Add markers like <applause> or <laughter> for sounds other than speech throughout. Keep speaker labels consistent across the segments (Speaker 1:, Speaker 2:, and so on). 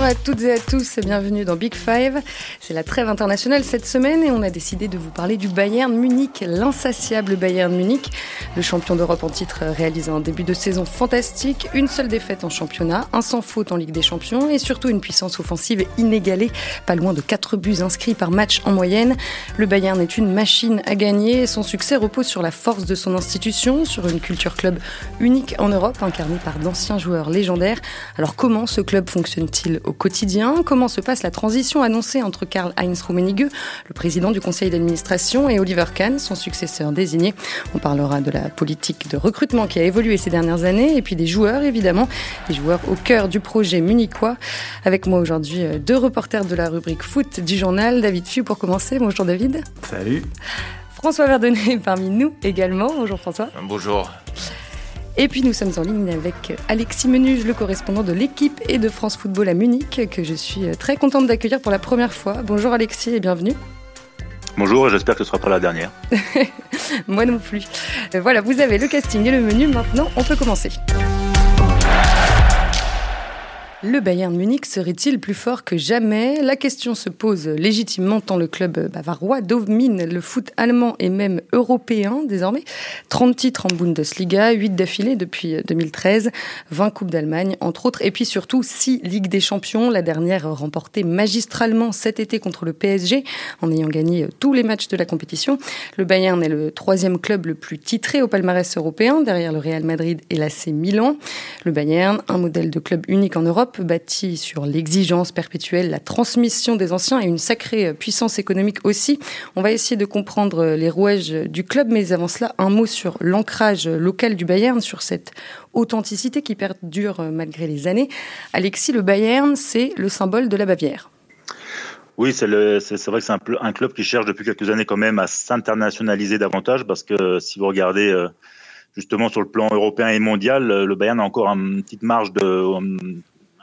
Speaker 1: Bonjour à toutes et à tous et bienvenue dans Big Five. C'est la trêve internationale cette semaine et on a décidé de vous parler du Bayern Munich, l'insatiable Bayern Munich. Le champion d'Europe en titre réalise un début de saison fantastique, une seule défaite en championnat, un sans faute en Ligue des Champions et surtout une puissance offensive inégalée, pas loin de 4 buts inscrits par match en moyenne. Le Bayern est une machine à gagner et son succès repose sur la force de son institution, sur une culture club unique en Europe, incarnée par d'anciens joueurs légendaires. Alors comment ce club fonctionne-t-il au quotidien Comment se passe la transition annoncée entre Karl-Heinz Rummenigge, le président du conseil d'administration, et Oliver Kahn, son successeur désigné? On parlera de la politique de recrutement qui a évolué ces dernières années et puis des joueurs évidemment, des joueurs au cœur du projet munichois. Avec moi aujourd'hui euh, deux reporters de la rubrique foot du journal, David Fiu pour commencer. Bonjour David.
Speaker 2: Salut.
Speaker 1: François Verdonnet <laughs> parmi nous également. Bonjour François.
Speaker 3: Bonjour.
Speaker 1: Et puis nous sommes en ligne avec Alexis Menuge, le correspondant de l'équipe et de France Football à Munich, que je suis très contente d'accueillir pour la première fois. Bonjour Alexis et bienvenue.
Speaker 2: Bonjour et j'espère que ce sera pas la dernière. <laughs>
Speaker 1: Moi non plus. Voilà, vous avez le casting et le menu. Maintenant, on peut commencer. Le Bayern Munich serait-il plus fort que jamais? La question se pose légitimement tant le club bavarois domine le foot allemand et même européen désormais. 30 titres en Bundesliga, 8 d'affilée depuis 2013, 20 Coupes d'Allemagne entre autres, et puis surtout 6 Ligues des Champions, la dernière remportée magistralement cet été contre le PSG en ayant gagné tous les matchs de la compétition. Le Bayern est le troisième club le plus titré au palmarès européen derrière le Real Madrid et l'AC Milan. Le Bayern, un modèle de club unique en Europe, bâti sur l'exigence perpétuelle, la transmission des anciens et une sacrée puissance économique aussi. On va essayer de comprendre les rouages du club, mais avant cela, un mot sur l'ancrage local du Bayern, sur cette authenticité qui perdure malgré les années. Alexis, le Bayern, c'est le symbole de la Bavière.
Speaker 2: Oui, c'est vrai que c'est un, club qui cherche depuis quelques années quand même à s'internationaliser davantage parce que si vous regardez euh, justement sur le plan européen et mondial, le Bayern a encore une petite marge de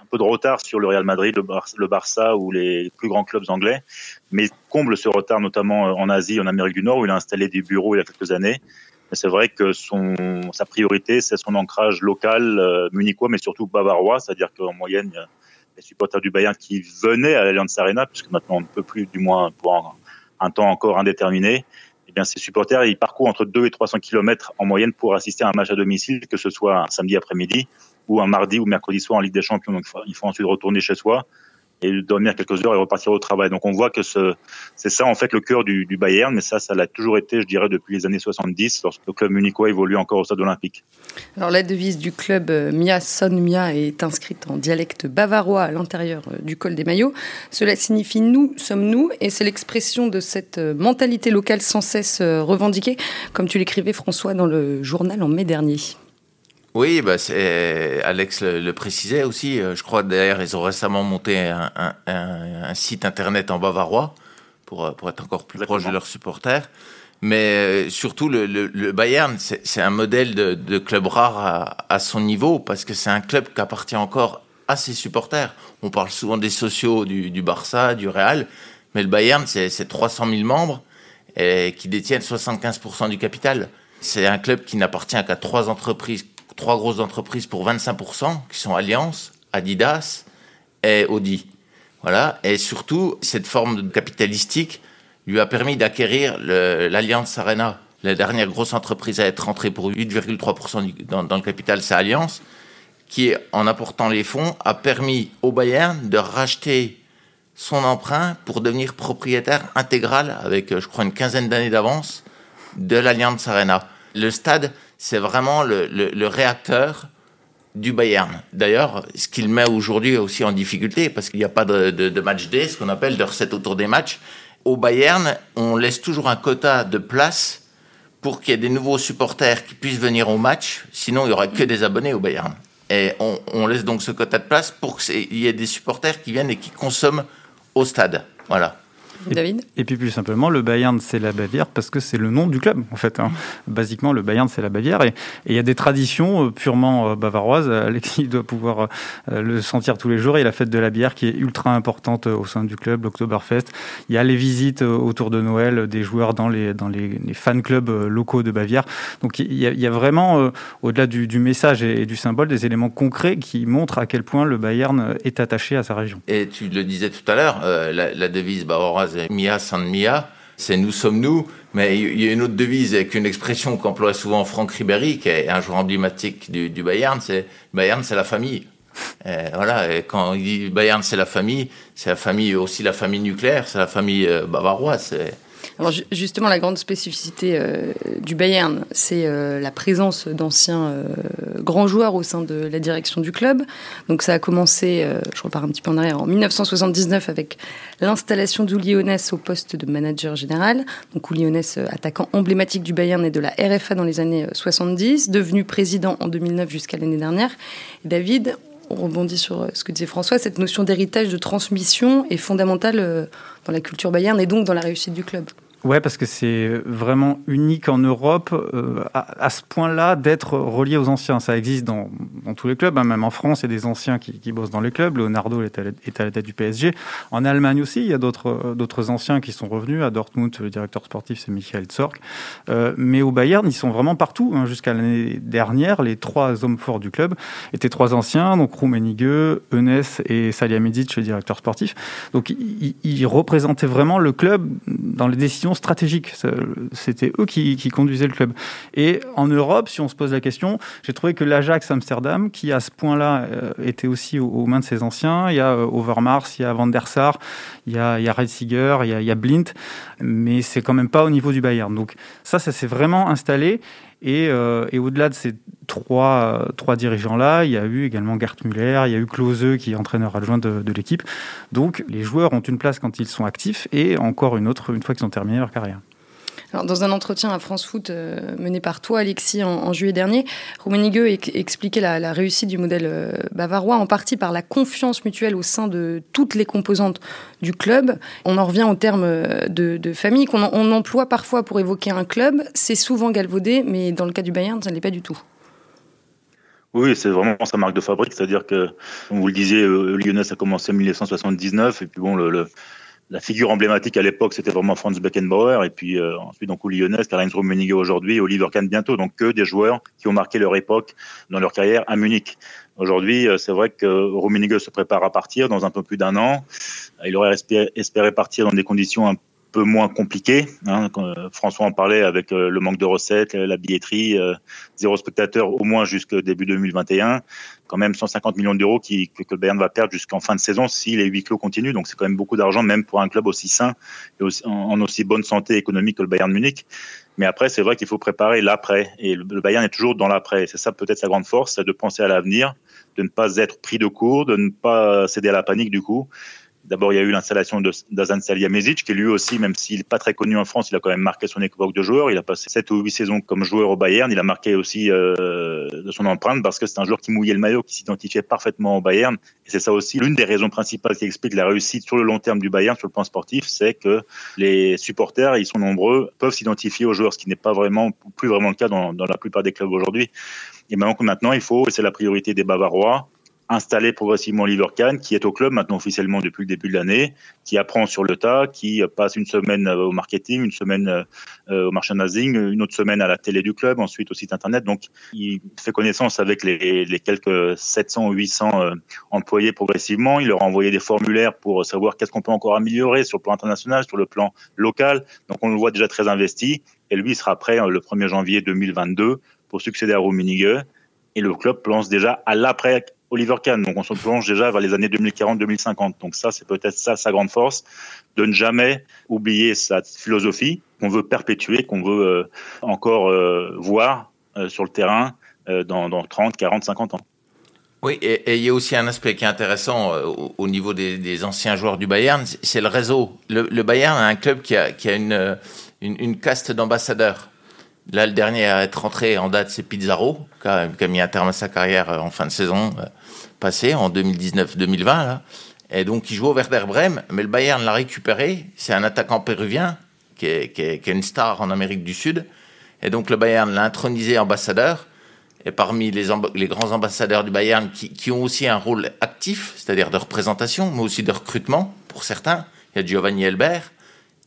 Speaker 2: peu de retard sur le Real Madrid, le, Barça ou les plus grands clubs anglais, mais comble ce retard notamment euh, en Asie, en Amérique du Nord, où il a installé des bureaux il y a quelques années. Mais c'est vrai que son, sa priorité, c'est son ancrage local, euh, munichois, mais surtout bavarois, c'est-à-dire qu'en moyenne, les supporters du Bayern qui venaient à l'Allianz Arena, puisque maintenant on ne peut plus, du moins pour un, temps encore indéterminé, eh bien, ces supporters, ils parcourent entre 2 et 300 km en moyenne pour assister à un match à domicile, que ce soit un samedi après-midi ou un mardi ou mercredi soir en Ligue des Champions. Donc il faut ensuite retourner chez soi et dormir quelques heures et repartir au travail. Donc on voit que c'est ça en fait le cœur du, Bayern, mais ça, ça l'a toujours été, je dirais, depuis les années 70, lorsque le club munichois évolue encore au stade olympique.
Speaker 1: Alors la devise du club euh, Mia Son Mia est inscrite en dialecte bavarois à l'intérieur euh, du col des maillots. Cela signifie nous sommes nous, et c'est l'expression de cette euh, mentalité locale sans cesse revendiquée, comme tu l'écrivais François dans le journal en mai dernier.
Speaker 3: Oui, bah Alex le, précisait aussi. Euh, je crois d'ailleurs ils ont récemment monté un, site internet en bavarois pour, euh, pour être encore plus proche de leurs supporters. Mais euh, surtout, le, Bayern, c'est un modèle de, club rare à, son niveau parce que c'est un club qui appartient encore à ses supporters. On parle souvent des sociaux du, du Barça, du Real, mais le Bayern, c'est 300 000 membres et qui détiennent 75% du capital. C'est un club qui n'appartient qu'à trois entreprises trois grosses entreprises pour 25%, qui sont Alliance, Adidas et Audi. Voilà. Et surtout, cette forme capitalistique lui a permis d'acquérir l'Alliance Arena. La dernière grosse entreprise à être rentrée pour 8,3% dans, le capital, c'est Alliance, qui, en apportant les fonds, a permis au Bayern de racheter son emprunt pour devenir propriétaire intégral, avec, je crois, une quinzaine d'années d'avance, de l'Alliance Arena. Le stade, c'est vraiment le, réacteur du Bayern. D'ailleurs, ce qu'il met aujourd'hui aussi en difficulté, parce qu'il n'y a pas de, match D, ce qu'on appelle de recettes autour des matchs. Au Bayern, on laisse toujours un quota de place pour qu'il y ait des nouveaux supporters qui puissent venir au match. Sinon, il n'y aura que des abonnés au Bayern. Et on, on laisse donc ce quota de place pour qu'il y ait des supporters qui viennent et qui consomment au stade. Voilà.
Speaker 1: David
Speaker 4: et, puis plus simplement, le Bayern, c'est la Bavière parce que c'est le nom du club, en fait. Hein. Basiquement, le Bayern, c'est la Bavière. Et il y a des traditions euh, purement euh, bavaroises. Alexis doit pouvoir euh, le sentir tous les jours. Il y a la fête de la bière qui est ultra importante au sein du club, l'Oktoberfest. Il y a les visites autour de Noël des joueurs dans les, dans les, fan clubs locaux de Bavière. Donc il y a, vraiment, au-delà du, message et, du symbole, des éléments concrets qui montrent à quel point le Bayern est attaché à sa région.
Speaker 3: Et tu le disais tout à l'heure, la, la devise bavaroise Mia San Mia, c'est nous sommes nous. Mais il y a une autre devise avec une expression qu'emploie souvent Franck Ribéry, qui est un joueur emblématique du, Bayern, c'est Bayern, c'est la famille. voilà, et quand il dit Bayern, c'est la famille, c'est la famille aussi la famille nucléaire, c'est la famille euh, bavaroise.
Speaker 1: Alors justement, la grande spécificité euh, du Bayern, c'est euh, la présence d'anciens euh, grands joueurs au sein de la direction du club. Donc ça a commencé, je repars un petit peu en arrière, en 1979 avec l'installation d'Uli au poste de manager général. Donc Uli attaquant emblématique du Bayern et de la RFA dans les années 70, devenu président en 2009 jusqu'à l'année dernière. David, on rebondit sur ce que disait François, cette notion d'héritage, de transmission est fondamentale dans la culture Bayern et donc dans la réussite du club.
Speaker 4: Ouais, parce que c'est vraiment unique en Europe euh, à, ce point-là d'être relié aux anciens. Ça existe dans, tous les clubs, hein. même en France, il y a des anciens qui, bossent dans les clubs. Leonardo est à, la, tête du PSG. En Allemagne aussi, il y a d'autres anciens qui sont revenus. À Dortmund, le directeur sportif, c'est Michael Zorc. Euh, mais au Bayern, ils sont vraiment partout. Hein. Jusqu'à l'année dernière, les trois hommes forts du club étaient trois anciens, donc Rummenigge, Enes et Salihamidzic, le directeur sportif. Donc, ils représentaient vraiment le club dans les décisions stratégique. C'était eux qui, conduisaient le club. Et en Europe, si on se pose la question, j'ai trouvé que l'Ajax Amsterdam, qui à ce point-là euh, était aussi aux, mains de ses anciens, il y a euh, Overmars, il y a Van der Sar, il y a, il Reitziger, il y a, il y a Blint, mais c'est quand même pas au niveau du Bayern. Donc ça, ça s'est vraiment installé. Et, euh, et au-delà de ces trois, trois dirigeants-là, il y a eu également Gert Müller, il y a eu Klose qui est entraîneur adjoint de, de l'équipe. Donc les joueurs ont une place quand ils sont actifs et encore une autre une fois qu'ils ont terminé leur carrière.
Speaker 1: Dans un entretien à France Foot euh, mené par toi, Alexis, en, juillet dernier, Rummenigge expliquait la, réussite du modèle euh, bavarois en partie par la confiance mutuelle au sein de toutes les composantes du club. On en revient au terme euh, de, famille qu'on on emploie parfois pour évoquer un club. C'est souvent galvaudé, mais dans le cas du Bayern, ça ne l'est pas du tout.
Speaker 2: Oui, c'est vraiment sa marque de fabrique, c'est-à-dire que, comme vous le disiez, Lyonnais a commencé en 1979, et puis bon, le la figure emblématique à l'époque, c'était vraiment Franz Beckenbauer, et puis euh, ensuite donc Uli Lyonnais, Karl-Heinz Rummenigge aujourd'hui, Oliver Kahn bientôt, donc que des joueurs qui ont marqué leur époque dans leur carrière à Munich. Aujourd'hui, euh, c'est vrai que Rummenigge se prépare à partir dans un peu plus d'un an. Il aurait espéré, espéré partir dans des conditions un peu moins compliqué. Hein, euh, François en parlait avec euh, le manque de recettes, euh, la billetterie, zéro spectateur au moins jusqu'au début 2021. Quand même 150 millions d'euros que, le Bayern va perdre jusqu'en fin de saison si les huis clos continuent. Donc c'est quand même beaucoup d'argent, même pour un club aussi sain et en, aussi bonne santé économique que le Bayern Munich. Mais après, c'est vrai qu'il faut préparer l'après. Et le, le Bayern est toujours dans l'après. C'est ça peut-être sa grande force, c'est de penser à l'avenir, de ne pas être pris de court, de ne pas céder à la panique du coup D'abord, il y a eu l'installation d'Azan Salihamidzic, qui lui aussi, même s'il n'est pas très connu en France, il a quand même marqué son époque de joueur. Il a passé 7 ou 8 saisons comme joueur au Bayern. Il a marqué aussi euh, de son empreinte parce que c'est un joueur qui mouillait le maillot, qui s'identifiait parfaitement au Bayern. Et c'est ça aussi l'une des raisons principales qui explique la réussite sur le long terme du Bayern sur le plan sportif, c'est que les supporters, ils sont nombreux, peuvent s'identifier aux joueurs, ce qui n'est pas vraiment, plus vraiment le cas dans, dans la plupart des clubs aujourd'hui. Et maintenant, il faut, c'est la priorité des Bavarois, installer progressivement Oliver Kahn, qui est au club maintenant officiellement depuis le début de l'année, qui apprend sur le tas, qui passe une semaine euh, au marketing, une semaine euh, au merchandising, une autre semaine à la télé du club, ensuite au site internet. Donc, il fait connaissance avec les, les quelques 700 ou 800 euh, employés progressivement. Il leur a envoyé des formulaires pour savoir qu'est-ce qu'on peut encore améliorer sur le plan international, sur le plan local. Donc, on le voit déjà très investi. Et lui, sera prêt le 1er janvier 2022 pour succéder à Rummenigge. Et le club pense déjà à l'après Oliver Kahn. Donc on se plonge déjà vers les années 2040-2050. Donc ça, c'est peut-être ça sa grande force, de ne jamais oublier sa philosophie qu'on veut perpétuer, qu'on veut euh, encore euh, voir euh, sur le terrain dans, dans 30, 40, 50 ans.
Speaker 3: Oui, et, il y a aussi un aspect qui est intéressant au, niveau des, anciens joueurs du Bayern, c'est le réseau. Le, Bayern a un club qui a, qui a une, une, une caste d'ambassadeurs. Là, le dernier à être rentré en date, c'est Pizarro, qui a, mis un terme à sa carrière euh, en fin de saison euh, passée, en 2019-2020. Et donc, il joue au Werder Bremen, mais le Bayern l'a récupéré. C'est un attaquant péruvien qui est, une star en Amérique du Sud. Et donc, le Bayern l'a intronisé ambassadeur. Et parmi les, les grands ambassadeurs du Bayern qui, qui, ont aussi un rôle actif, c'est-à-dire de représentation, mais aussi de recrutement pour certains, il y a Giovanni Elbert,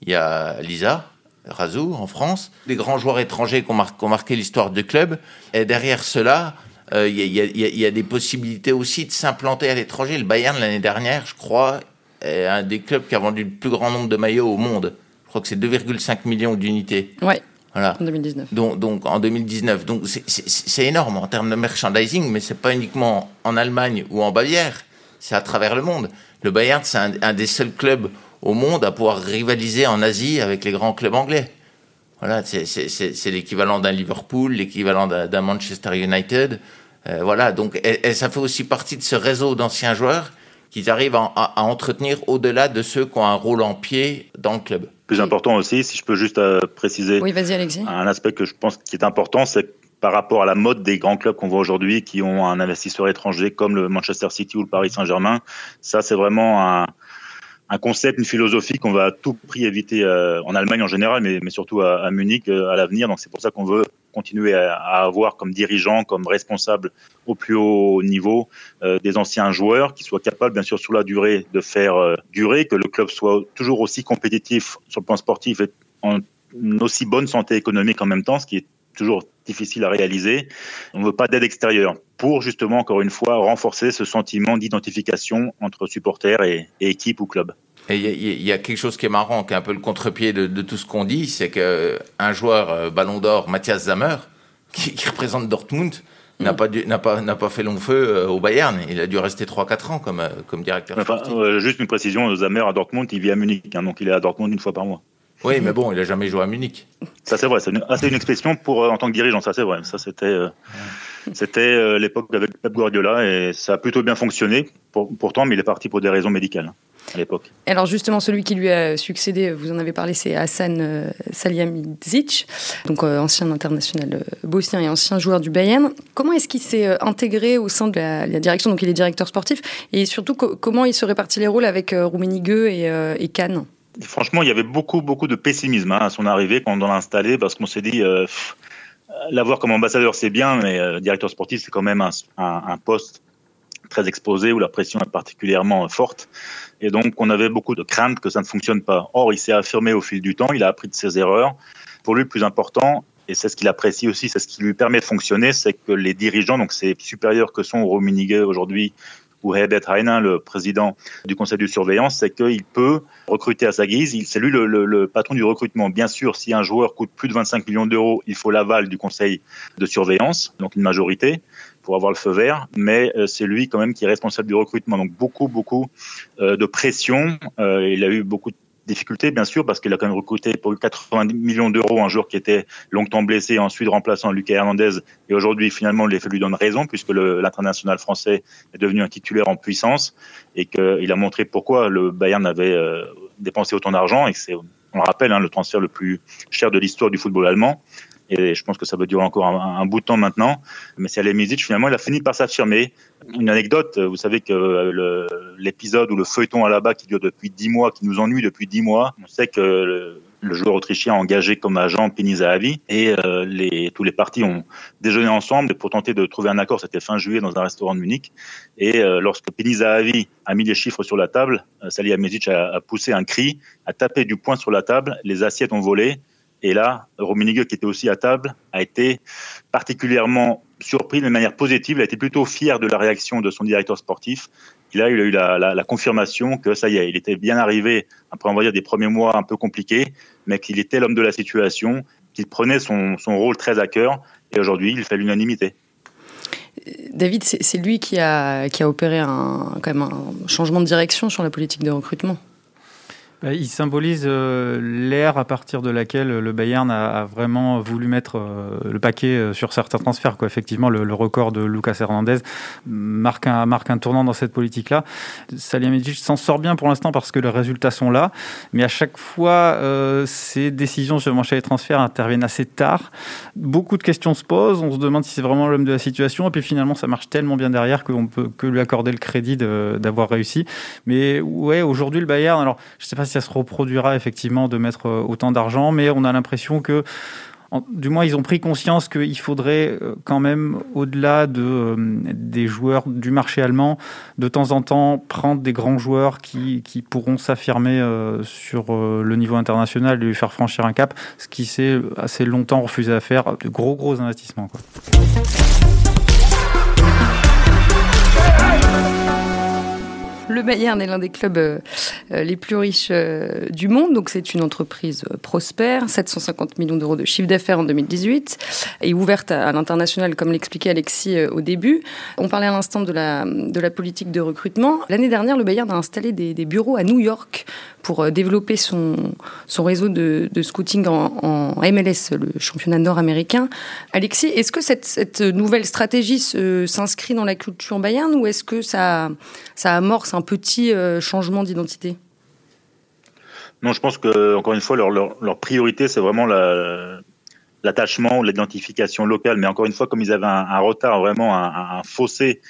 Speaker 3: il y a Lisa Razou en France, des grands joueurs étrangers qui ont, qui ont marqué l'histoire du club. Et derrière cela, euh, il y, a des possibilités aussi de s'implanter à l'étranger. Le Bayern, l'année dernière, je crois, est un des clubs qui a vendu le plus grand nombre de maillots au monde. Je crois que c'est 2,5 millions d'unités.
Speaker 1: Ouais. Voilà. En 2019.
Speaker 3: Donc, donc en 2019. Donc c'est énorme en termes de merchandising, mais c'est pas uniquement en Allemagne ou en Bavière, c'est à travers le monde. Le Bayern, c'est un, des seuls clubs au monde à pouvoir rivaliser en Asie avec les grands clubs anglais. Voilà, c'est l'équivalent d'un Liverpool, l'équivalent d'un Manchester United. Euh, voilà, donc et, ça fait aussi partie de ce réseau d'anciens joueurs qui arrivent à, entretenir au-delà de ceux qui ont un rôle en pied dans le club.
Speaker 2: Plus important aussi, si je peux juste euh, préciser
Speaker 1: oui, Alexis.
Speaker 2: un aspect que je pense qui est important, c'est par rapport à la mode des grands clubs qu'on voit aujourd'hui qui ont un investisseur étranger comme le Manchester City ou le Paris Saint-Germain, ça c'est vraiment un, un concept, une philosophie qu'on va à tout prix éviter euh, en Allemagne en général, mais, mais surtout à, à Munich euh, à l'avenir. Donc c'est pour ça qu'on veut continuer à, à, avoir comme dirigeants, comme responsables au plus haut niveau euh, des anciens joueurs qui soient capables, bien sûr, sur la durée, de faire durer, que le club soit toujours aussi compétitif sur le plan sportif et en aussi bonne santé économique en même temps, ce qui est toujours difficile à réaliser. On ne veut pas d'aide extérieure pour justement, encore une fois, renforcer ce sentiment d'identification entre supporters et, équipe ou club.
Speaker 3: Et il y, a quelque chose qui est marrant, qui est un peu le contre-pied de, tout ce qu'on dit, c'est qu'un joueur euh, Ballon d'Or, Mathias Zammer, <laughs> qui, représente Dortmund, n'a pas, pas, n'a pas fait long feu euh, au Bayern. Il a dû rester 3-4 ans comme, euh, comme directeur.
Speaker 2: Enfin, juste une précision, Zammer à Dortmund, il vit à Munich, hein, donc il est à Dortmund une fois par mois.
Speaker 3: Oui, mais bon, il a jamais joué à Munich.
Speaker 2: Ça c'est vrai, c'est une, ah, une, expression pour euh, en tant que dirigeant, ça c'est vrai. Ça c'était euh, c'était euh, l'époque avec Pep Guardiola et ça a plutôt bien fonctionné. pourtant, mais il est parti pour des raisons médicales à l'époque.
Speaker 1: Alors justement, celui qui lui a succédé, vous en avez parlé, c'est Hassan Salihamidzic, donc ancien international bosnien et ancien joueur du Bayern. Comment est-ce qu'il s'est intégré au sein de la, direction? Donc il est directeur sportif et surtout comment il se répartit les rôles avec Rummenigge et, et Kahn?
Speaker 2: Franchement, il y avait beaucoup, beaucoup de pessimisme hein, à son arrivée quand on l'a installé, parce qu'on s'est dit, euh, l'avoir comme ambassadeur, c'est bien, mais euh, directeur sportif, c'est quand même un, poste très exposé où la pression est particulièrement forte. Et donc, on avait beaucoup de craintes que ça ne fonctionne pas. Or, il s'est affirmé au fil du temps, il a appris de ses erreurs. Pour lui, le plus important, et c'est ce qu'il apprécie aussi, c'est ce qui lui permet de fonctionner, c'est que les dirigeants, donc ses supérieurs que sont Rummenigge aujourd'hui ou Herbert Heiner, le président du conseil de surveillance, c'est qu'il peut recruter à sa guise. C'est lui le, patron du recrutement. Bien sûr, si un joueur coûte plus de 25 millions d'euros, il faut l'aval du conseil de surveillance, donc une majorité pour avoir le feu vert, mais euh, c'est lui quand même qui est responsable du recrutement. Donc beaucoup, beaucoup euh, de pression. Euh, il a eu beaucoup difficultés, bien sûr, parce qu'il a quand même recruté pour 80 millions d'euros un joueur qui était longtemps blessé, ensuite remplaçant Lucas Hernandez. Et aujourd'hui, finalement, les fait lui donne raison, puisque l'international français est devenu un titulaire en puissance et qu'il a montré pourquoi le Bayern avait euh, dépensé autant d'argent. Et c'est, on le rappelle, hein, le transfert le plus cher de l'histoire du football allemand et je pense que ça va durer encore un, bout de temps maintenant. Mais Alemizic, finalement, il a fini par s'affirmer. Une anecdote, vous savez que l'épisode ou le feuilleton à la bas qui dure depuis dix mois, qui nous ennuie depuis dix mois, on sait que le, joueur autrichien a engagé comme agent Penny Zahavi et euh, tous les partis ont déjeuné ensemble pour tenter de trouver un accord. C'était fin juillet dans un restaurant de Munich. Et euh, lorsque Penny Zahavi a mis les chiffres sur la table, euh, Salih a, a poussé un cri, a tapé du poing sur la table, les assiettes ont volé et là, Rummenigge, qui était aussi à table, a été particulièrement surpris de manière positive. Il a été plutôt fier de la réaction de son directeur sportif. Il a eu la, confirmation que ça y est, il était bien arrivé après, on va dire, des premiers mois un peu compliqués, mais qu'il était l'homme de la situation, qu'il prenait son, rôle très à cœur. Et aujourd'hui, il fait l'unanimité.
Speaker 1: David, c'est lui qui a, opéré un changement de direction sur la politique de recrutement.
Speaker 4: Bah, il symbolise euh, l'ère à partir de laquelle le Bayern a, vraiment voulu mettre euh, le paquet euh, sur certains transferts. Quoi. Effectivement, le, record de Lucas Hernandez marque un, marque un tournant dans cette politique-là. Salihamidzic s'en sort bien pour l'instant parce que les résultats sont là, mais à chaque fois, ces décisions sur le marché des transferts interviennent assez tard. Beaucoup de questions se posent, on se demande si c'est vraiment l'homme de la situation, et puis finalement, ça marche tellement bien derrière qu'on peut que lui accorder le crédit d'avoir réussi. Mais ouais, aujourd'hui, le Bayern, alors je sais pas ça se reproduira effectivement de mettre euh, autant d'argent, mais on a l'impression que du moins, ils ont pris conscience qu'il faudrait euh, quand même, au-delà de, euh, des joueurs du marché allemand, de temps en temps prendre des grands joueurs qui, qui pourront s'affirmer sur le niveau international et lui faire franchir un cap, ce qui s'est assez longtemps refusé à faire, de gros gros investissements.
Speaker 1: Le Bayern est l'un des clubs euh, euh, les plus riches euh, du monde, donc c'est une entreprise prospère, 750 millions d'euros de chiffre d'affaires en 2018 et ouverte à, l'international, comme l'expliquait Alexis au début. On parlait à l'instant de la, politique de recrutement. L'année dernière, le Bayern a installé des, bureaux à New York pour développer son, réseau de, scouting en, MLS, le championnat nord-américain. Alexis, est-ce que cette, cette nouvelle stratégie s'inscrit dans la culture Bayern ou est-ce que ça, ça amorce un petit euh, changement d'identité
Speaker 2: Non, je pense que encore une fois, leur, priorité, c'est vraiment l'attachement l'identification locale. Mais encore une fois, comme ils avaient un, retard, vraiment un, fossé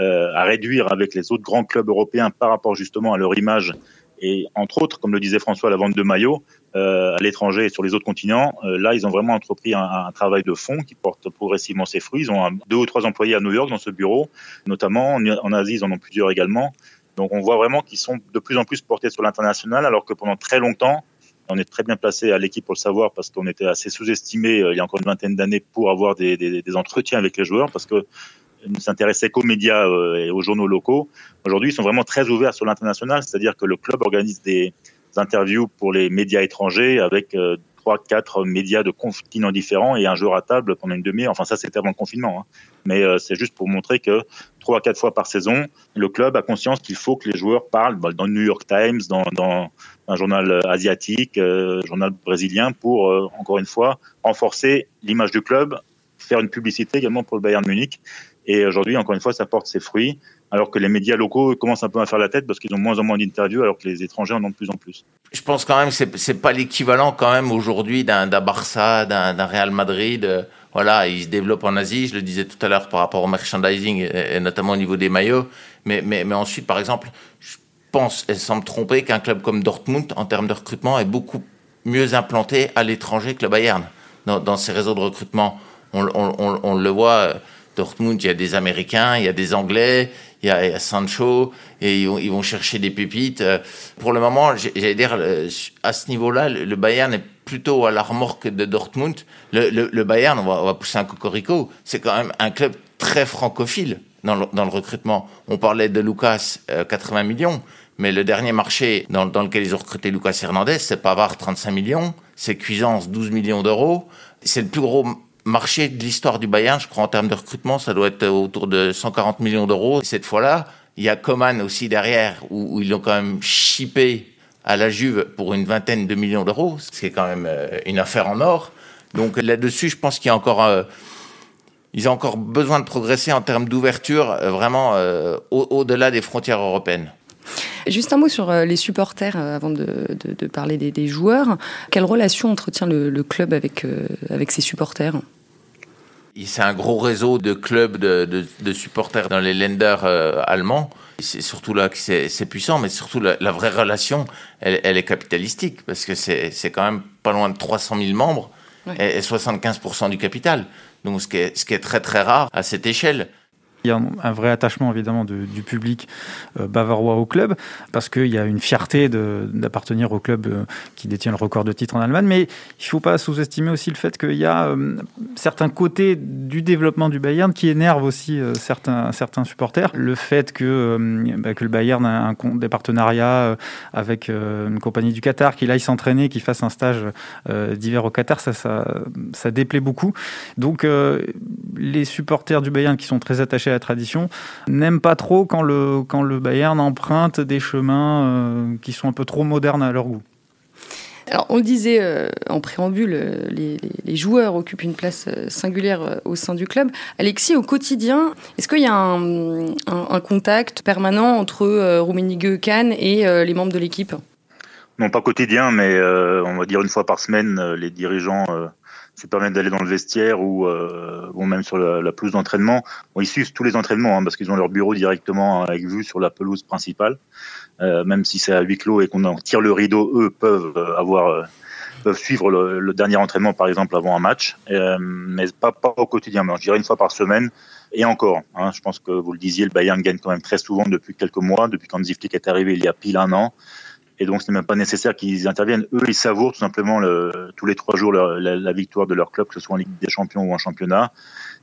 Speaker 2: euh, à réduire avec les autres grands clubs européens par rapport justement à leur image et entre autres, comme le disait François, la vente de maillots euh, à l'étranger et sur les autres continents, là, ils ont vraiment entrepris un, un, travail de fond qui porte progressivement ses fruits. Ils ont deux ou trois employés à New York dans ce bureau, notamment en, Asie, ils en ont plusieurs également. Donc on voit vraiment qu'ils sont de plus en plus portés sur l'international, alors que pendant très longtemps, on est très bien placé à l'équipe pour le savoir parce qu'on était assez sous-estimé euh, il y a encore une vingtaine d'années pour avoir des, entretiens avec les joueurs parce que ne s'intéressaient qu'aux médias euh, et aux journaux locaux. Aujourd'hui, ils sont vraiment très ouverts sur l'international, c'est-à-dire que le club organise des interviews pour les médias étrangers avec euh, trois, quatre médias de continents différents et un joueur à table pendant une demi-heure. Enfin, ça, c'était avant le confinement. Hein. Mais euh, c'est juste pour montrer que trois à quatre fois par saison, le club a conscience qu'il faut que les joueurs parlent bah, dans le New York Times, dans, un journal asiatique, euh, journal brésilien, pour, encore une fois, renforcer l'image du club, faire une publicité également pour le Bayern Munich. Et aujourd'hui, encore une fois, ça porte ses fruits, alors que les médias locaux commencent un peu à faire la tête parce qu'ils ont moins en moins d'interviews, alors que les étrangers en ont de plus en plus.
Speaker 3: Je pense quand même que c'est, c'est pas l'équivalent quand même aujourd'hui d'un, Barça, d'un, Real Madrid. Voilà, ils se développent en Asie, je le disais tout à l'heure par rapport au merchandising et, notamment au niveau des maillots. Mais, ensuite, par exemple, je pense, et sans me tromper, qu'un club comme Dortmund, en termes de recrutement, est beaucoup mieux implanté à l'étranger que le Bayern dans, dans ses réseaux de recrutement. On, le voit Dortmund, il y a des Américains, il y a des Anglais, il y a, Sancho, et ils vont, chercher des pépites. Euh, pour le moment, j'allais dire, à ce niveau-là, le Bayern est plutôt à la remorque de Dortmund. Le, Bayern, on va, pousser un cocorico, c'est quand même un club très francophile dans le, recrutement. On parlait de Lucas, 80 euh, millions, mais le dernier marché dans, dans lequel ils ont recruté Lucas Hernandez, c'est Pavard, 35 millions, c'est Cuisance, 12 millions d'euros. C'est le plus gros marché de l'histoire du Bayern, je crois en termes de recrutement, ça doit être autour de 140 millions d'euros. Cette fois-là, il y a Coman aussi derrière, où, ils l'ont quand même chippé à la Juve pour une vingtaine de millions d'euros, ce qui est quand même euh, une affaire en or. Donc là-dessus, je pense qu'il y a encore, euh, ils ont encore besoin de progresser en termes d'ouverture, euh, vraiment au-delà des frontières européennes.
Speaker 1: Juste un mot sur les supporters avant de, parler des, joueurs. Quelle relation entretient le, club avec, avec ses supporters?
Speaker 3: C'est un gros réseau de clubs de, supporters dans les lenders euh, allemands. C'est surtout là que c'est puissant, mais surtout la, vraie relation, elle, est capitalistique, parce que c'est quand même pas loin de 300 000 membres et, 75% du capital. Donc ce qui, est, ce qui est très très rare à cette échelle.
Speaker 4: Il y a un, vrai attachement évidemment du public euh, bavarois au club, parce qu'il y a une fierté d'appartenir au club euh, qui détient le record de titres en Allemagne, mais il ne faut pas sous-estimer aussi le fait qu'il y a euh, certains côtés du développement du Bayern qui énervent aussi certains, supporters. Le fait que, bah, le Bayern a un, des partenariats avec une compagnie du Qatar, qu'il aille s'entraîner, qu'il fasse un stage d'hiver au Qatar, ça, ça, ça, déplaît beaucoup. Donc les supporters du Bayern qui sont très attachés la tradition, n'aiment pas trop quand le, quand le Bayern emprunte des chemins euh, qui sont un peu trop modernes à leur goût.
Speaker 1: Alors, on le disait euh, en préambule, euh, les, joueurs occupent une place euh, singulière au sein du club. Alexis, au quotidien, est-ce qu'il y a un, contact permanent entre Rummenigge, Cannes et les membres de l'équipe?
Speaker 2: Non, pas quotidien, mais on va dire une fois par semaine, les dirigeants se permettent d'aller dans le vestiaire ou, ou même sur la, pelouse d'entraînement. ils suivent tous les entraînements hein, parce qu'ils ont leur bureau directement avec vue sur la pelouse principale. Euh, même si c'est à huis clos et qu'on en tire le rideau, eux peuvent euh, avoir euh, peuvent suivre le, dernier entraînement par exemple avant un match, mais pas, pas au quotidien, mais je dirais une fois par semaine. Et encore, hein, je pense que vous le disiez, le Bayern gagne quand même très souvent depuis quelques mois, depuis quand Ziflik est arrivé il y a pile un an. Et donc, ce n'est même pas nécessaire qu'ils interviennent. Eux, ils savourent tout simplement le, tous les trois jours la, victoire de leur club, que ce soit en Ligue des Champions ou en championnat.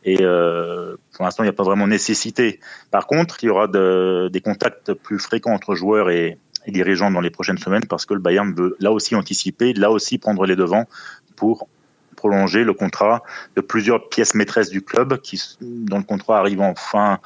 Speaker 2: Et euh, pour l'instant, il n'y a pas vraiment nécessité. Par contre, il y aura de, des contacts plus fréquents entre joueurs et, et, dirigeants dans les prochaines semaines parce que le Bayern veut là aussi anticiper, là aussi prendre les devants pour prolonger le contrat de plusieurs pièces maîtresses du club qui, dont le contrat arrive en fin,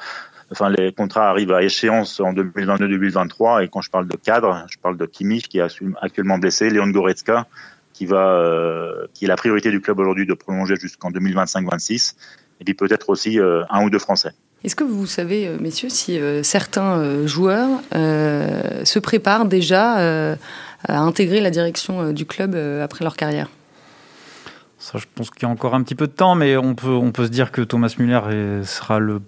Speaker 2: enfin les contrats arrivent à échéance en 2022-2023 et quand je parle de cadre, je parle de Kimmich qui est actuellement blessé, Léon Goretzka qui va, euh, qui est la priorité du club aujourd'hui de prolonger jusqu'en 2025-26 et puis peut-être aussi euh, un ou deux Français.
Speaker 1: Est-ce que vous savez, euh, messieurs, si certains joueurs se préparent déjà à intégrer la direction du club après leur carrière?
Speaker 4: Ça, je pense qu'il y a encore un petit peu de temps, mais on peut, on peut se dire que Thomas Müller sera le,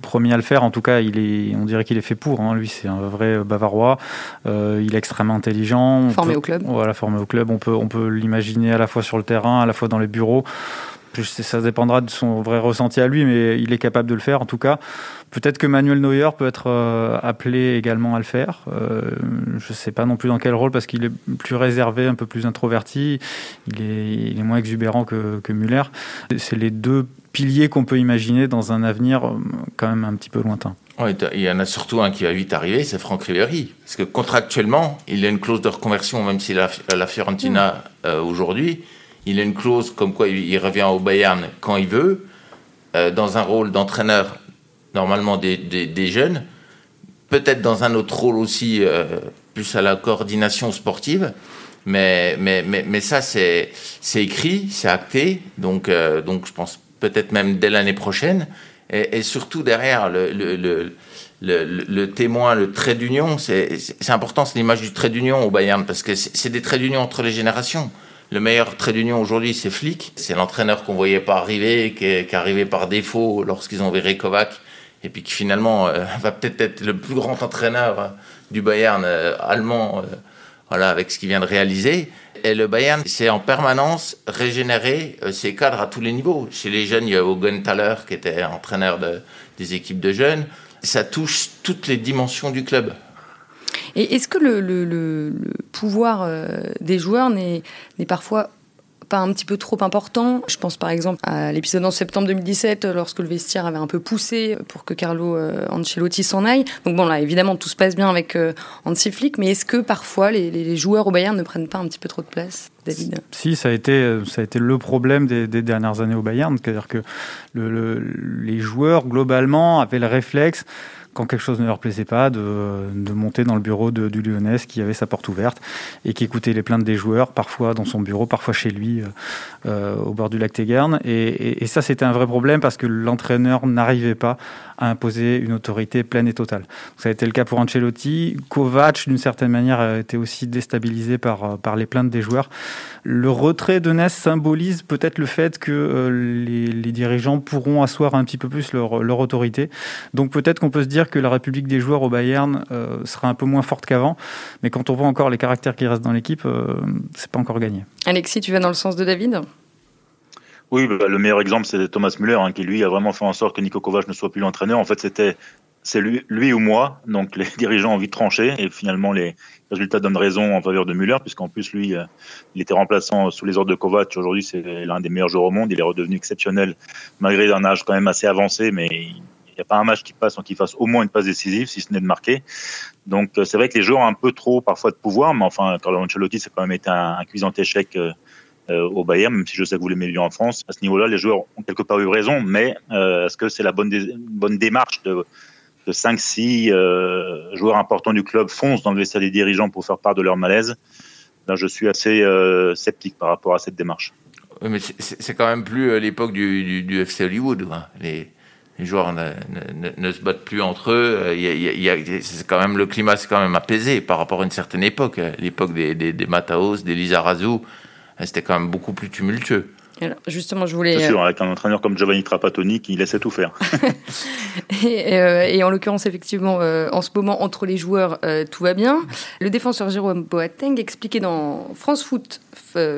Speaker 4: premier à le faire. En tout cas, il est, on dirait qu'il est fait pour. Hein. Lui, c'est un vrai Bavarois. il est extrêmement intelligent.
Speaker 1: formé au club.
Speaker 4: Voilà, formé au club. On peut, on peut l'imaginer à la fois sur le terrain, à la fois dans les bureaux ça dépendra de son vrai ressenti à lui, mais il est capable de le faire en tout cas. Peut-être que Manuel Neuer peut être euh, appelé également à le faire. Euh, je ne sais pas non plus dans quel rôle parce qu'il est plus réservé, un peu plus introverti. Il est, moins exubérant que, que Müller. C'est les deux piliers qu'on peut imaginer dans un avenir euh, quand même un petit peu lointain.
Speaker 3: il y en a surtout un qui va vite arriver, c'est Franck Riveri. Parce que contractuellement, il a une clause de reconversion, même s'il a la Fiorentina aujourd'hui il a une clause comme quoi il revient au Bayern quand il veut, euh, dans un rôle d'entraîneur normalement des, jeunes, peut-être dans un autre rôle aussi, euh, plus à la coordination sportive. Mais, mais, mais, ça, c'est écrit, c'est acté, donc, euh, donc je pense peut-être même dès l'année prochaine. Et, surtout derrière le, le, le, témoin, le trait d'union, c'est important, c'est l'image du trait d'union au Bayern, parce que c'est des traits d'union entre les générations. Le meilleur trait d'union aujourd'hui, c'est Flick. C'est l'entraîneur qu'on voyait pas arriver, qui est, arrivé par défaut lorsqu'ils ont viré Kovac, et puis qui finalement euh, <laughs> va peut-être être le plus grand entraîneur euh, du Bayern euh, allemand, voilà, avec ce qu'il vient de réaliser. Et le Bayern, c'est en permanence régénérer ses cadres à tous les niveaux. Chez les jeunes, il y a Hogan Thaler, qui était entraîneur des équipes de jeunes. Ça touche toutes les dimensions du club.
Speaker 1: Et est-ce que le, pouvoir euh, des joueurs n'est parfois pas un petit peu trop important? Je pense par exemple à l'épisode en septembre 2017 lorsque le vestiaire avait un peu poussé pour que Carlo euh, Ancelotti s'en aille. Donc bon là évidemment tout se passe bien avec euh, Hansi mais est-ce que parfois les, joueurs au Bayern ne prennent pas un petit peu trop de place David?
Speaker 4: Si, ça a été, ça a été le problème des, dernières années au Bayern, c'est-à-dire que les joueurs globalement avaient le réflexe quand quelque chose ne leur plaisait pas, de, monter dans le bureau du Lyonnais qui avait sa porte ouverte et qui écoutait les plaintes des joueurs, parfois dans son bureau, parfois chez lui, euh, euh, au bord du lac Tégerne. Et, ça, c'était un vrai problème parce que l'entraîneur n'arrivait pas à imposer une autorité pleine et totale. Ça a été le cas pour Ancelotti. Kovac, d'une certaine manière, a été aussi déstabilisé par, euh, par les plaintes des joueurs. Le retrait de Ness symbolise peut-être le fait que les, les, dirigeants pourront asseoir un petit peu plus leur, leur autorité. Donc peut-être qu'on peut se dire que la République des joueurs au Bayern euh, sera un peu moins forte qu'avant, mais quand on voit encore les caractères qui restent dans l'équipe, euh, c'est pas encore gagné.
Speaker 1: Alexis, tu vas dans le sens de David?
Speaker 2: Oui, bah, le meilleur exemple, c'est Thomas Müller, hein, qui lui a vraiment fait en sorte que Nico Kovac ne soit plus l'entraîneur. En fait, c'était c'est lui, ou moi. Donc les <laughs> dirigeants ont envie de trancher et finalement les résultats donnent raison en faveur de Müller, puisqu'en plus lui, euh, il était remplaçant sous les ordres de Kovac. Aujourd'hui, c'est l'un des meilleurs joueurs au monde. Il est redevenu exceptionnel malgré un âge quand même assez avancé, mais il n'y a pas un match qui passe sans qu'il fasse au moins une passe décisive, si ce n'est de marquer. Donc euh, c'est vrai que les joueurs ont un peu trop parfois de pouvoir, mais enfin, Carlo Ancelotti, c'est quand même été un, cuisant échec euh, au Bayern, même si je sais que vous l'aimez bien en France. À ce niveau-là, les joueurs ont quelque part eu raison, mais est-ce que c'est la bonne, bonne démarche de, de 5-6 joueurs importants du club foncent dans le vestiaire des dirigeants pour faire part de leur malaise? Ben, je suis assez sceptique par rapport à cette démarche.
Speaker 3: Oui, mais c'est quand même plus l'époque du, FC Hollywood. Les, joueurs ne, se battent plus entre eux. Il c'est quand même le climat, c'est quand même apaisé par rapport à une certaine époque. L'époque des, des, des Mataos, des Lizarazu, c'était quand même beaucoup plus tumultueux
Speaker 1: justement, je voulais.
Speaker 2: C'est sûr, avec un entraîneur comme Giovanni Trapattoni qui laissait tout faire. <laughs>
Speaker 1: Euh, et, en l'occurrence, effectivement, euh, en ce moment, entre les joueurs, euh, tout va bien. Le défenseur Jérôme Boateng expliquait dans France Foot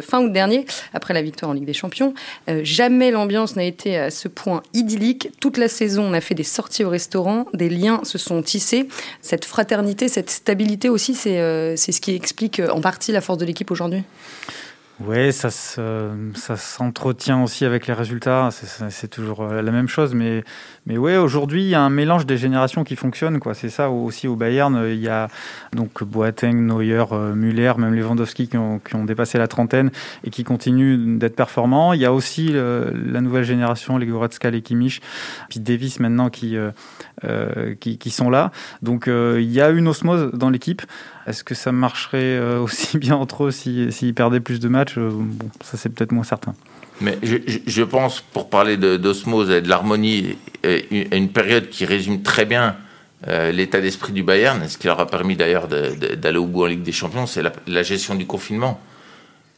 Speaker 1: fin août dernier, après la victoire en Ligue des Champions, jamais l'ambiance n'a été à ce point idyllique. Toute la saison, on a fait des sorties au restaurant, des liens se sont tissés. Cette fraternité, cette stabilité aussi, c'est ce qui explique en partie la force de l'équipe aujourd'hui?
Speaker 4: Oui, ça, ça s'entretient aussi avec les résultats. C'est toujours euh, la même chose. Mais, mais ouais, aujourd'hui, il y a un mélange des générations qui fonctionne. C'est ça aussi au Bayern. Il y a donc Boateng, Neuer, euh, Müller, même Lewandowski qui ont, qui ont dépassé la trentaine et qui continuent d'être performants. Il y a aussi la nouvelle génération, les Goretzka, les Kimmich, puis Davis maintenant qui, euh, qui, qui, sont là. Donc il y a une osmose dans l'équipe. Est-ce que ça marcherait euh, aussi <laughs> bien entre eux s'ils perdaient plus de matchs euh, bon, Ça, c'est peut-être moins certain.
Speaker 3: Mais je, pense, pour parler d'osmose et de l'harmonie, une période qui résume très bien euh, l'état d'esprit du Bayern, ce qui leur a permis d'ailleurs d'aller au bout en Ligue des Champions, c'est la, gestion du confinement.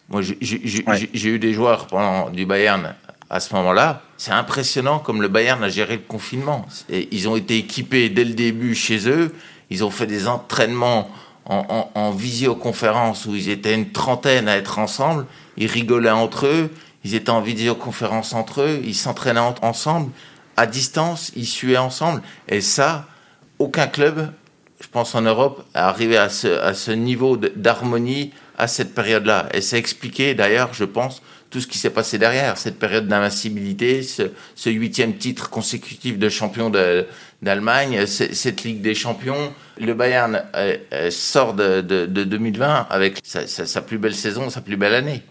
Speaker 3: Moi, j'ai eu des joueurs pendant, du Bayern à ce moment-là. C'est impressionnant comme le Bayern a géré le confinement. Et ils ont été équipés dès le début chez eux. Ils ont fait des entraînements en, visioconférence où ils étaient une trentaine à être ensemble, ils rigolaient entre eux, ils étaient en visioconférence entre eux, ils s'entraînaient ensemble, à distance, ils suaient ensemble. Et ça, aucun club, je pense en Europe, est arrivé à ce, ce niveau d'harmonie à cette période-là. Et c'est expliqué d'ailleurs, je pense, tout ce qui s'est passé derrière, cette période d'invincibilité, ce, huitième titre consécutif de champion d'Allemagne, cette Ligue des Champions. Le Bayern euh, euh, sort de, 2020 avec sa, plus belle saison, sa plus belle année.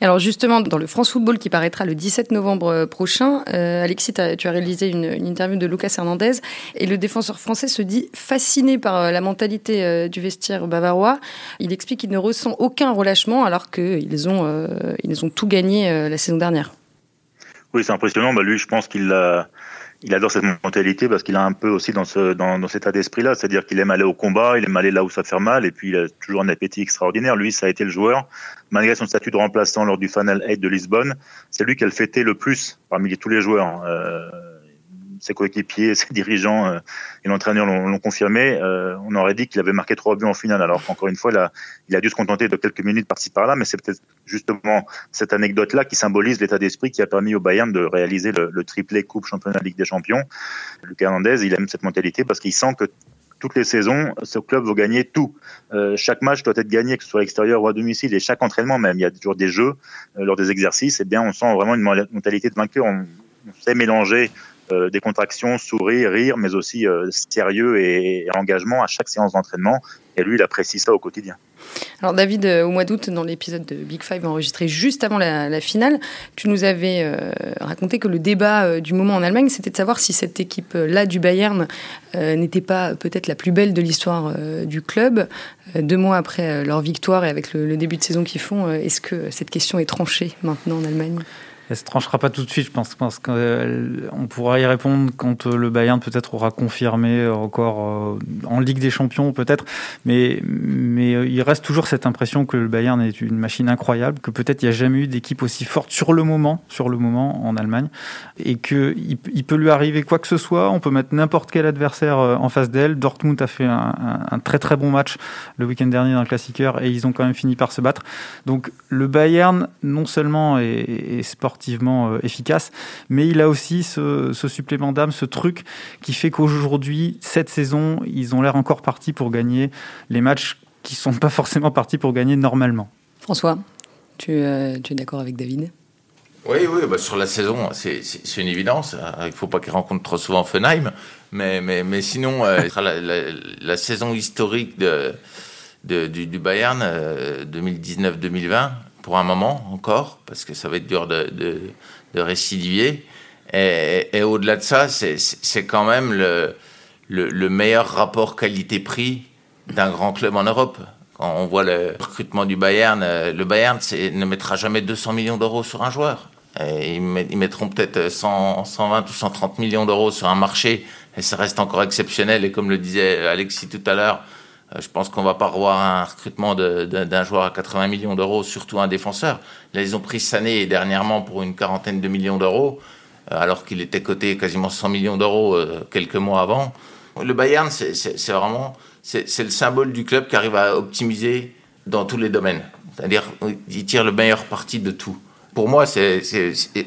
Speaker 1: Alors justement, dans le France Football qui paraîtra le 17 novembre euh, prochain, Alexis, tu as réalisé une, interview de Lucas Hernandez et le défenseur français se dit fasciné par la mentalité du vestiaire bavarois. Il explique qu'il ne ressent aucun relâchement alors qu'ils ont, ils ont tout gagné la saison dernière.
Speaker 2: Oui, c'est impressionnant. Bah, lui, je pense qu'il a il adore cette mentalité parce qu'il a un peu aussi dans, ce, dans, dans cet état d'esprit-là, c'est-à-dire qu'il aime aller au combat, il aime aller là où ça fait mal, et puis il a toujours un appétit extraordinaire. Lui, ça a été le joueur, malgré son statut de remplaçant lors du Final 8 de Lisbonne, c'est lui qui a le plus parmi tous les joueurs. Euh, ses coéquipiers, ses dirigeants euh, et l'entraîneur l'ont confirmé, euh, on aurait dit qu'il avait marqué trois buts en finale. Alors qu'encore une fois, il a, dû se contenter de quelques minutes par-ci par-là, mais c'est peut-être justement cette anecdote-là qui symbolise l'état d'esprit qui a permis au Bayern de réaliser le, le triplé Coupe Championnat Ligue des Champions. Lucas Hernandez, il aime cette mentalité parce qu'il sent que toutes les saisons, ce club veut gagner tout. Euh, chaque match doit être gagné, que ce soit à l'extérieur ou à domicile, et chaque entraînement même. Il y a toujours des jeux lors des exercices. Et bien, on sent vraiment une mentalité de vainqueur. On, on sait mélanger euh, des contractions, sourire, rire, mais aussi euh, sérieux et, engagement à chaque séance d'entraînement. Et lui, il apprécie ça au quotidien.
Speaker 1: Alors David, euh, au mois d'août, dans l'épisode de Big Five enregistré juste avant la, finale, tu nous avais raconté que le débat du moment en Allemagne, c'était de savoir si cette équipe-là du Bayern n'était pas peut-être la plus belle de l'histoire du club. deux mois après leur victoire et avec le début de saison qu'ils font, est-ce que cette question est tranchée maintenant en Allemagne?
Speaker 4: Elle se tranchera pas tout de suite, je pense. pense qu'on pourra y répondre quand euh, le Bayern peut-être aura confirmé encore euh, en Ligue des Champions, peut-être. Mais, mais euh, il reste toujours cette impression que le Bayern est une machine incroyable, que peut-être il n'y a jamais eu d'équipe aussi forte sur le moment, sur le moment en Allemagne, et que il, peut lui arriver quoi que ce soit. On peut mettre n'importe quel adversaire en face d'elle. Dortmund a fait un, un, très très bon match le week-end dernier dans le Classiqueur et ils ont quand même fini par se battre. Donc le Bayern non seulement est, est sport sportivement euh, efficace, mais il a aussi ce, supplément d'âme, ce truc qui fait qu'aujourd'hui, cette saison, ils ont l'air encore partis pour gagner les matchs qui sont pas forcément partis pour gagner normalement.
Speaker 1: François, tu, euh, tu es d'accord avec David?
Speaker 3: Oui, oui, bah sur la saison, c'est une évidence. Il ne faut pas qu'il rencontre trop souvent Fenheim. Mais, mais, mais sinon, euh, la, la, saison historique de, de du, du, Bayern 2019-2020 pour un moment encore, parce que ça va être dur de, de, récidiver. Et, au-delà de ça, c'est quand même le, le, meilleur rapport qualité-prix d'un grand club en Europe. Quand on voit le recrutement du Bayern, euh, le Bayern ne mettra jamais 200 millions d'euros sur un joueur. ils, mettront peut-être 120 ou 130 millions d'euros sur un marché, et ça reste encore exceptionnel. Et comme le disait Alexis tout à l'heure, je pense qu'on va pas revoir un recrutement d'un joueur à 80 millions d'euros, surtout un défenseur. Là, ils ont pris Sané dernièrement pour une quarantaine de millions d'euros, euh, alors qu'il était coté quasiment 100 millions d'euros quelques mois avant. Le Bayern, c'est vraiment c'est le symbole du club qui arrive à optimiser dans tous les domaines. C'est-à-dire, il tire le meilleur parti de tout. Pour moi,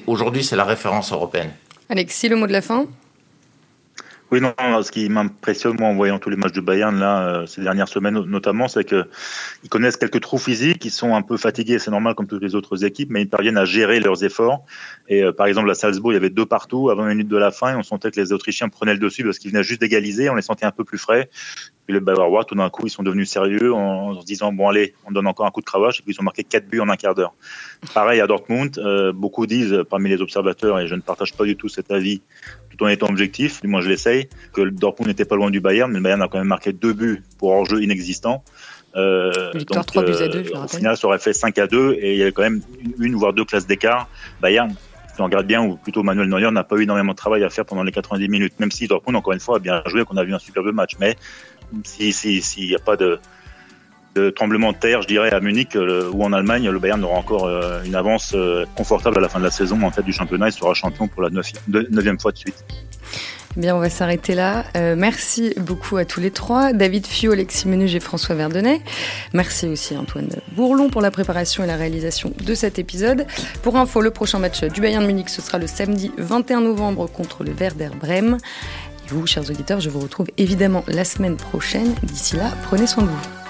Speaker 3: aujourd'hui, c'est la référence européenne.
Speaker 1: Alexis, le mot de la fin?
Speaker 2: Oui, non, ce qui m'impressionne, moi, en voyant tous les matchs de Bayern, là, euh, ces dernières semaines notamment, c'est qu'ils connaissent quelques trous physiques, ils sont un peu fatigués, c'est normal comme toutes les autres équipes, mais ils parviennent à gérer leurs efforts. Et euh, par exemple, à Salzbourg, il y avait deux partout avant une minute de la fin, et on sentait que les Autrichiens prenaient le dessus parce qu'ils venaient juste d'égaliser, on les sentait un peu plus frais. Puis le Bavarois, tout d'un coup, ils sont devenus sérieux en, se disant, bon, allez, on donne encore un coup de cravache, et puis ils ont marqué quatre buts en un quart d'heure. Pareil à Dortmund, euh, beaucoup disent, parmi les observateurs, et je ne partage pas du tout cet avis, tout en étant objectif, du moins je l'essaye, que le Dortmund n'était pas loin du Bayern, mais le Bayern a quand même marqué deux buts pour hors-jeu inexistant.
Speaker 1: Euh, donc, 3 buts à 2, je
Speaker 2: Au final, ça aurait fait 5 à 2 et il y avait quand même une, voire deux classes d'écart. Bayern, si on regarde bien, ou plutôt Manuel Neuer n'a pas eu énormément de travail à faire pendant les 90 minutes, même si Dortmund, encore une fois, a bien joué, qu'on a vu un superbe match. Mais s'il si, si, n'y a pas de, tremblement de terre, je dirais, à Munich euh, ou en Allemagne, le Bayern aura encore euh, une avance euh, confortable à la fin de la saison en tête du championnat. Il sera champion pour la neuvième fois de suite.
Speaker 1: Eh bien, on va s'arrêter là. merci beaucoup à tous les trois, David Fio, Alexis Menuge et François Verdonnet. Merci aussi Antoine Bourlon pour la préparation et la réalisation de cet épisode. Pour info, le prochain match du Bayern de Munich, ce sera le samedi 21 novembre contre le Werder Bremen. Et vous, chers auditeurs, je vous retrouve évidemment la semaine prochaine. D'ici là, prenez soin de vous.